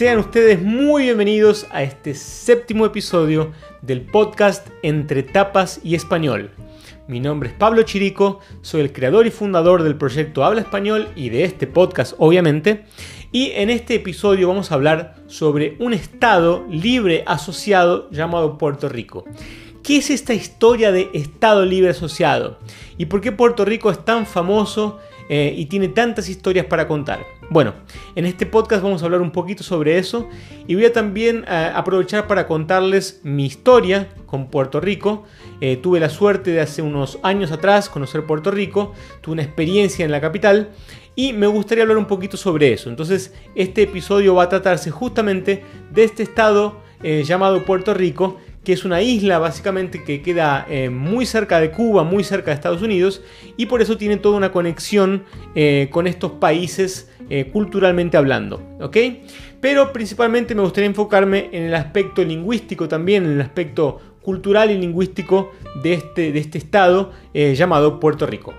Sean ustedes muy bienvenidos a este séptimo episodio del podcast Entre Tapas y Español. Mi nombre es Pablo Chirico, soy el creador y fundador del proyecto Habla Español y de este podcast obviamente. Y en este episodio vamos a hablar sobre un estado libre asociado llamado Puerto Rico. ¿Qué es esta historia de Estado Libre Asociado? ¿Y por qué Puerto Rico es tan famoso eh, y tiene tantas historias para contar? Bueno, en este podcast vamos a hablar un poquito sobre eso y voy a también eh, aprovechar para contarles mi historia con Puerto Rico. Eh, tuve la suerte de hace unos años atrás conocer Puerto Rico, tuve una experiencia en la capital y me gustaría hablar un poquito sobre eso. Entonces, este episodio va a tratarse justamente de este estado llamado Puerto Rico que es una isla básicamente que queda eh, muy cerca de Cuba, muy cerca de Estados Unidos, y por eso tiene toda una conexión eh, con estos países eh, culturalmente hablando. ¿ok? Pero principalmente me gustaría enfocarme en el aspecto lingüístico también, en el aspecto cultural y lingüístico de este, de este estado llamado Puerto Rico.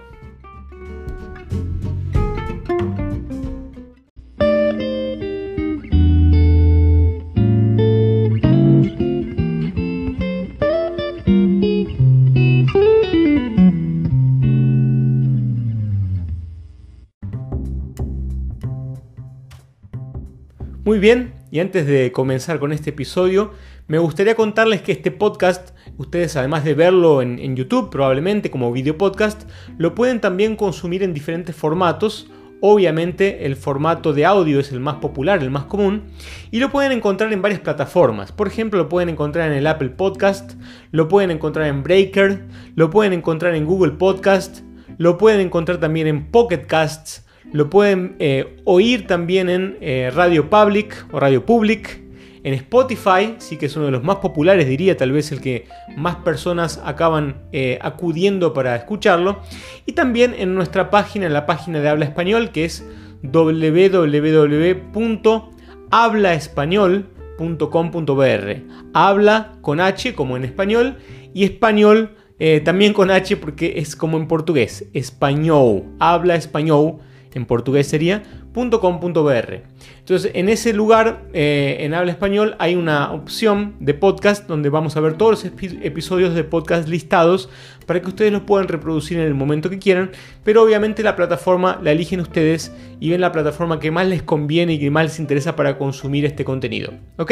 Bien, y antes de comenzar con este episodio, me gustaría contarles que este podcast, ustedes además de verlo en, YouTube probablemente como video podcast, lo pueden también consumir en diferentes formatos. Obviamente el formato de audio es el más popular, el más común, y lo pueden encontrar en varias plataformas. Por ejemplo, lo pueden encontrar en el Apple Podcast, lo pueden encontrar en Breaker, lo pueden encontrar en Google Podcast, lo pueden encontrar también en Pocket Casts, lo pueden eh, oír también en eh, Radio Public o Radio Public. En Spotify, sí que es uno de los más populares, diría tal vez el que más personas acaban eh, acudiendo para escucharlo. Y también en nuestra página, en la página de Habla Español, que es www.hablaespañol.com.br. Habla con H como en español y español también con H porque es como en portugués, español, habla español en portugués sería .com.br. Entonces, en ese lugar, eh, en habla español, hay una opción de podcast donde vamos a ver todos los episodios de podcast listados para que ustedes los puedan reproducir en el momento que quieran, pero obviamente la plataforma la eligen ustedes y ven la plataforma que más les conviene y que más les interesa para consumir este contenido. ¿Ok?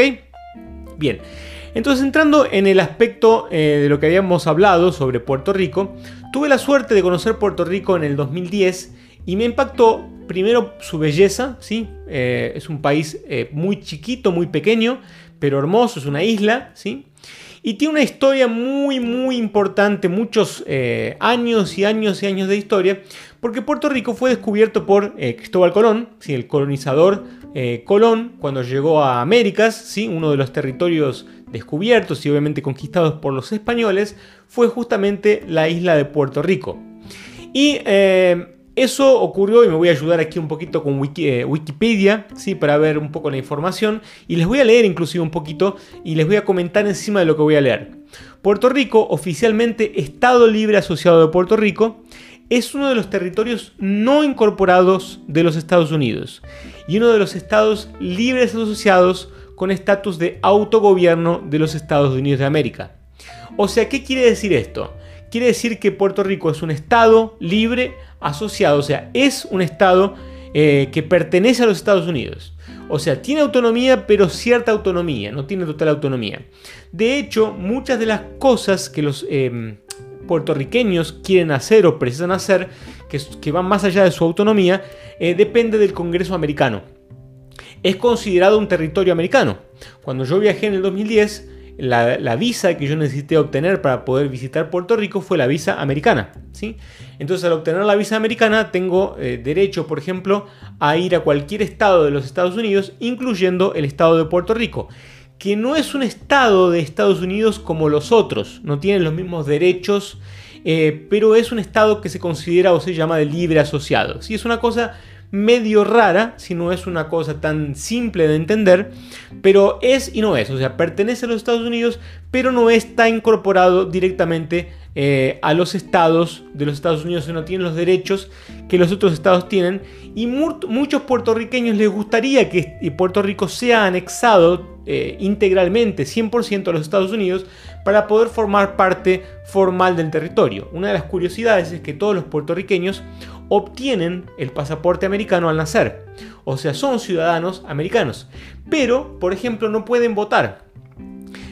Bien. Entonces, entrando en el aspecto eh, de lo que habíamos hablado sobre Puerto Rico, tuve la suerte de conocer Puerto Rico en el 2010 y me impactó primero su belleza, ¿sí? Eh, es un país eh, muy chiquito, muy pequeño, pero hermoso, es una isla, ¿sí? Y tiene una historia muy, muy importante, muchos eh, años y años y años de historia, porque Puerto Rico fue descubierto por Cristóbal Colón, ¿sí? el colonizador Colón, cuando llegó a Américas, ¿sí? uno de los territorios descubiertos y obviamente conquistados por los españoles, fue justamente la isla de Puerto Rico. Y eso ocurrió y me voy a ayudar aquí un poquito con eh, Wikipedia, ¿sí? para ver un poco la información y les voy a leer inclusive un poquito y les voy a comentar encima de lo que voy a leer. Puerto Rico, oficialmente Estado Libre Asociado de Puerto Rico, es uno de los territorios no incorporados de los Estados Unidos y uno de los estados libres asociados con estatus de autogobierno de los Estados Unidos de América. O sea, ¿qué quiere decir esto? Quiere decir que Puerto Rico es un estado libre asociado, o sea, es un estado eh, que pertenece a los Estados Unidos. O sea, tiene autonomía, pero cierta autonomía, no tiene total autonomía. De hecho, muchas de las cosas que los em, puertorriqueños quieren hacer o precisan hacer, que, van más allá de su autonomía, eh, depende del Congreso americano. Es considerado un territorio americano. Cuando yo viajé en el 2010, la, visa que yo necesité obtener para poder visitar Puerto Rico fue la visa americana. ¿sí? Entonces al obtener la visa americana tengo eh, derecho, por ejemplo, a ir a cualquier estado de los Estados Unidos, incluyendo el estado de Puerto Rico, que no es un estado de Estados Unidos como los otros, no tienen los mismos derechos, eh, pero es un estado que se considera o se llama de libre asociado. ¿sí? Es una cosa medio rara, si no es una cosa tan simple de entender, pero es y no es, o sea, pertenece a los Estados Unidos, pero no está incorporado directamente eh, a los estados de los Estados Unidos, no tiene los derechos que los otros estados tienen, y muchos puertorriqueños les gustaría que Puerto Rico sea anexado eh, integralmente, 100% a los Estados Unidos, para poder formar parte formal del territorio. Una de las curiosidades es que todos los puertorriqueños obtienen el pasaporte americano al nacer. O sea, son ciudadanos americanos. Pero, por ejemplo, no pueden votar.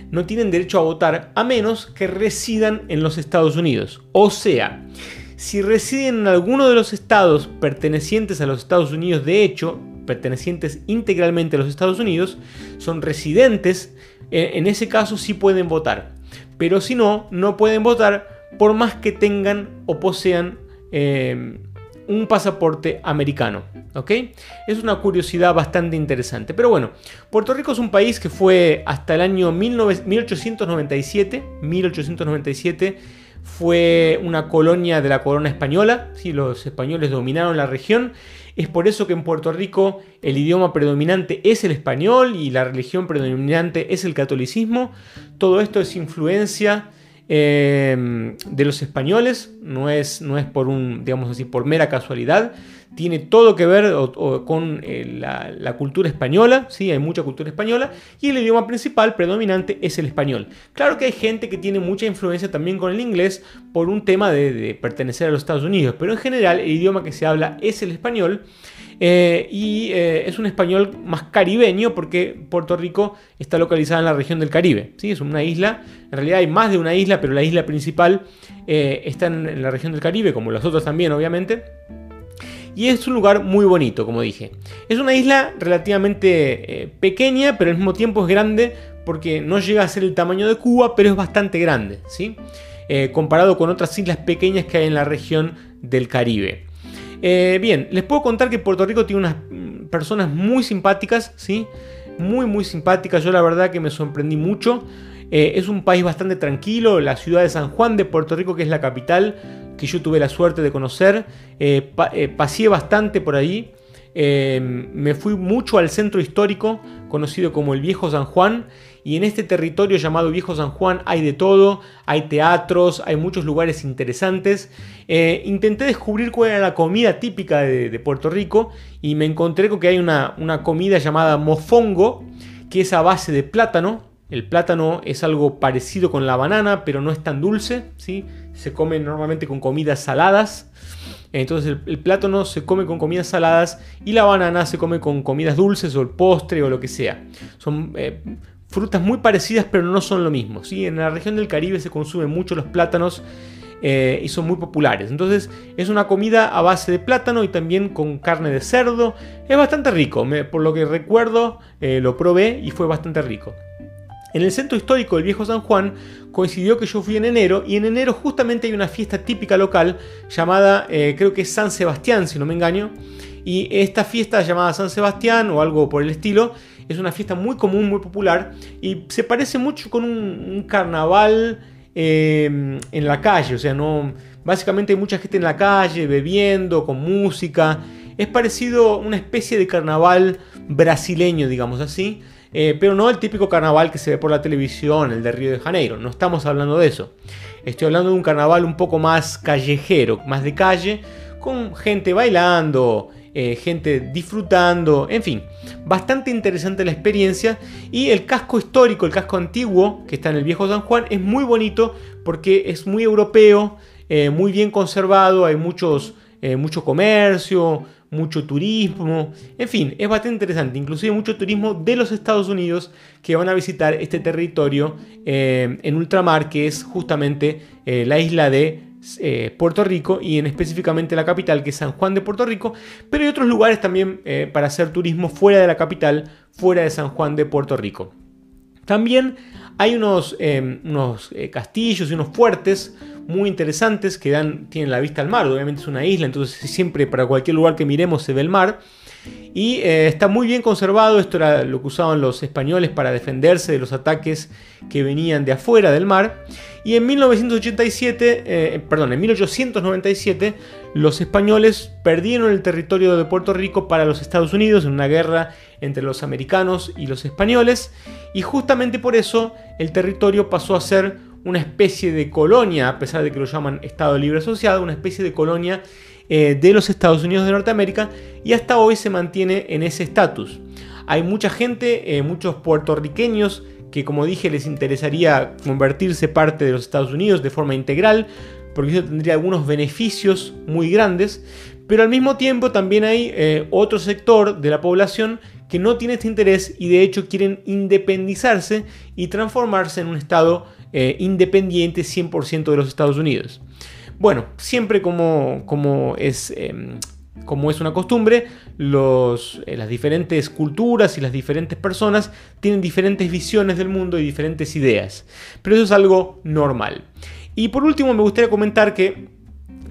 No tienen derecho a votar a menos que residan en los Estados Unidos. O sea, si residen en alguno de los estados pertenecientes a los Estados Unidos, de hecho, pertenecientes integralmente a los Estados Unidos, son residentes, eh, en ese caso sí pueden votar. Pero si no, no pueden votar por más que tengan o posean eh, un pasaporte americano. ¿ok? Es una curiosidad bastante interesante. Pero bueno, Puerto Rico es un país que fue hasta el año 1897, 1897 fue una colonia de la corona española, ¿sí? los españoles dominaron la región. Es por eso que en Puerto Rico el idioma predominante es el español y la religión predominante es el catolicismo. Todo esto es influencia Em, de los españoles, no es, no es por un, digamos así, por mera casualidad, tiene todo que ver con eh, la, cultura española, ¿sí? hay mucha cultura española, y el idioma principal predominante es el español. Claro que hay gente que tiene mucha influencia también con el inglés por un tema de pertenecer a los Estados Unidos, pero en general el idioma que se habla es el español. Eh, y eh, es un español más caribeño porque Puerto Rico está localizada en la región del Caribe. ¿sí? Es una isla, en realidad hay más de una isla, pero la isla principal eh, está en, la región del Caribe, como las otras también obviamente. Y es un lugar muy bonito, como dije. Es una isla relativamente pequeña, pero al mismo tiempo es grande porque no llega a ser el tamaño de Cuba, pero es bastante grande, ¿sí? comparado con otras islas pequeñas que hay en la región del Caribe. Eh, bien, les puedo contar que Puerto Rico tiene unas mm, personas muy simpáticas, ¿sí? Muy, muy simpáticas. Yo la verdad que me sorprendí mucho. Eh, es un país bastante tranquilo. La ciudad de San Juan de Puerto Rico, que es la capital, que yo tuve la suerte de conocer. Eh, paseé bastante por ahí. me fui mucho al centro histórico, conocido como el Viejo San Juan. Y en este territorio llamado Viejo San Juan hay de todo, hay teatros, hay muchos lugares interesantes. Eh, intenté descubrir cuál era la comida típica de, Puerto Rico y me encontré con que hay una, una comida llamada mofongo, que es a base de plátano, el plátano es algo parecido con la banana, pero no es tan dulce, ¿sí? Se come normalmente con comidas saladas. Entonces el, plátano se come con comidas saladas y la banana se come con comidas dulces o el postre o lo que sea. Son eh, frutas muy parecidas pero no son lo mismo. ¿sí? En la región del Caribe se consumen mucho los plátanos eh, y son muy populares. Entonces es una comida a base de plátano y también con carne de cerdo. Es bastante rico, por lo que recuerdo eh, lo probé y fue bastante rico. En el centro histórico del viejo San Juan coincidió que yo fui en enero y en enero justamente hay una fiesta típica local llamada, eh, creo que es San Sebastián, si no me engaño. Y esta fiesta llamada San Sebastián o algo por el estilo es una fiesta muy común, muy popular y se parece mucho con un, carnaval eh, en la calle. O sea, no, básicamente hay mucha gente en la calle bebiendo, con música. Es parecido a una especie de carnaval brasileño, digamos así. Eh, pero no el típico carnaval que se ve por la televisión, el de Río de Janeiro. No estamos hablando de eso. Estoy hablando de un carnaval un poco más callejero, más de calle, con gente bailando, eh, gente disfrutando, en fin, bastante interesante la experiencia. Y el casco histórico, el casco antiguo que está en el viejo San Juan es muy bonito porque es muy europeo, eh, muy bien conservado, hay muchos, eh, mucho comercio, mucho turismo, en fin, es bastante interesante, inclusive mucho turismo de los Estados Unidos que van a visitar este territorio en ultramar que es justamente la isla de eh, Puerto Rico y en específicamente la capital que es San Juan de Puerto Rico, pero hay otros lugares también eh, para hacer turismo fuera de la capital, fuera de San Juan de Puerto Rico. También hay unos, eh, unos castillos y unos fuertes muy interesantes que dan, tienen la vista al mar, obviamente es una isla, entonces siempre para cualquier lugar que miremos se ve el mar. Y eh, está muy bien conservado. Esto era lo que usaban los españoles para defenderse de los ataques que venían de afuera del mar. Y en 1987, eh, perdón, en 1897, los españoles perdieron el territorio de Puerto Rico para los Estados Unidos en una guerra entre los americanos y los españoles. Y justamente por eso el territorio pasó a ser una especie de colonia, a pesar de que lo llaman Estado Libre Asociado, una especie de colonia eh, de los Estados Unidos de Norteamérica y hasta hoy se mantiene en ese estatus. Hay mucha gente, eh, muchos puertorriqueños que como dije les interesaría convertirse parte de los Estados Unidos de forma integral, porque eso tendría algunos beneficios muy grandes, pero al mismo tiempo también hay eh, otro sector de la población que no tiene este interés y de hecho quieren independizarse y transformarse en un Estado independiente 100% de los Estados Unidos. Bueno, siempre como, como es... Em, como es una costumbre, eh, las diferentes culturas y las diferentes personas tienen diferentes visiones del mundo y diferentes ideas. Pero eso es algo normal. Y por último me gustaría comentar que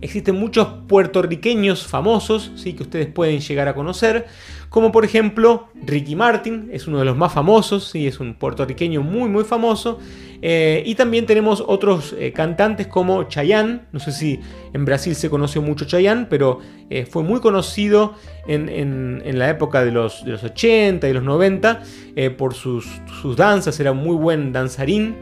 existen muchos puertorriqueños famosos, ¿sí? que ustedes pueden llegar a conocer, como por ejemplo Ricky Martin, es uno de los más famosos, ¿sí? es un puertorriqueño muy muy famoso, eh, y también tenemos otros eh, cantantes como Chayanne, no sé si en Brasil se conoció mucho Chayanne, pero eh, fue muy conocido en, la época de los, de los 80 y los 90 por sus, sus danzas, era muy buen danzarín.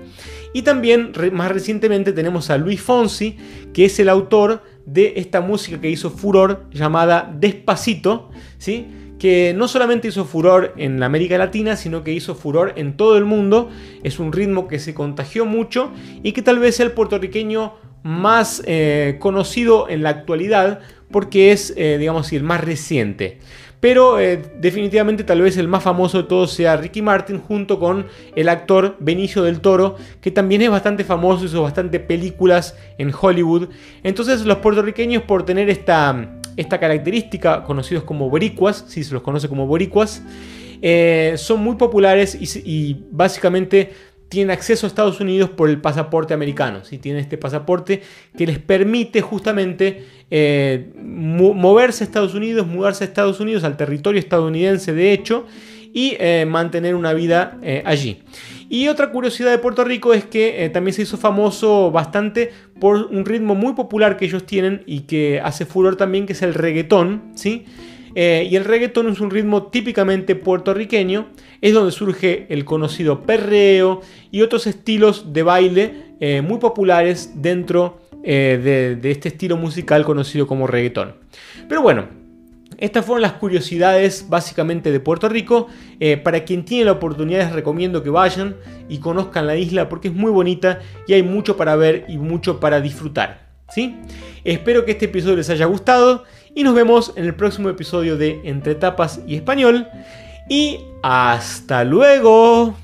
Y también más recientemente tenemos a Luis Fonsi, que es el autor de esta música que hizo furor llamada Despacito, ¿sí? Que no solamente hizo furor en la América Latina, sino que hizo furor en todo el mundo. Es un ritmo que se contagió mucho y que tal vez sea el puertorriqueño más eh, conocido en la actualidad porque es, eh, digamos, el más reciente. Pero eh, definitivamente tal vez el más famoso de todos sea Ricky Martin junto con el actor Benicio del Toro, que también es bastante famoso, hizo bastante películas en Hollywood. Entonces los puertorriqueños por tener esta, esta característica, conocidos como boricuas, si se los conoce como boricuas, eh, son muy populares y básicamente tienen acceso a Estados Unidos por el pasaporte americano. Si Tienen este pasaporte que les permite justamente eh, moverse a Estados Unidos, mudarse a Estados Unidos, al territorio estadounidense de hecho, y eh, mantener una vida allí. Y otra curiosidad de Puerto Rico es que también se hizo famoso bastante por un ritmo muy popular que ellos tienen y que hace furor también, que es el reggaetón, ¿sí? Eh, y el reggaetón es un ritmo típicamente puertorriqueño, es donde surge el conocido perreo y otros estilos de baile eh, muy populares dentro eh, de, este estilo musical conocido como reggaetón. Pero bueno, estas fueron las curiosidades básicamente de Puerto Rico. para quien tiene la oportunidad les recomiendo que vayan y conozcan la isla porque es muy bonita y hay mucho para ver y mucho para disfrutar. ¿sí? Espero que este episodio les haya gustado y nos vemos en el próximo episodio de Entre Tapas y Español. Y hasta luego.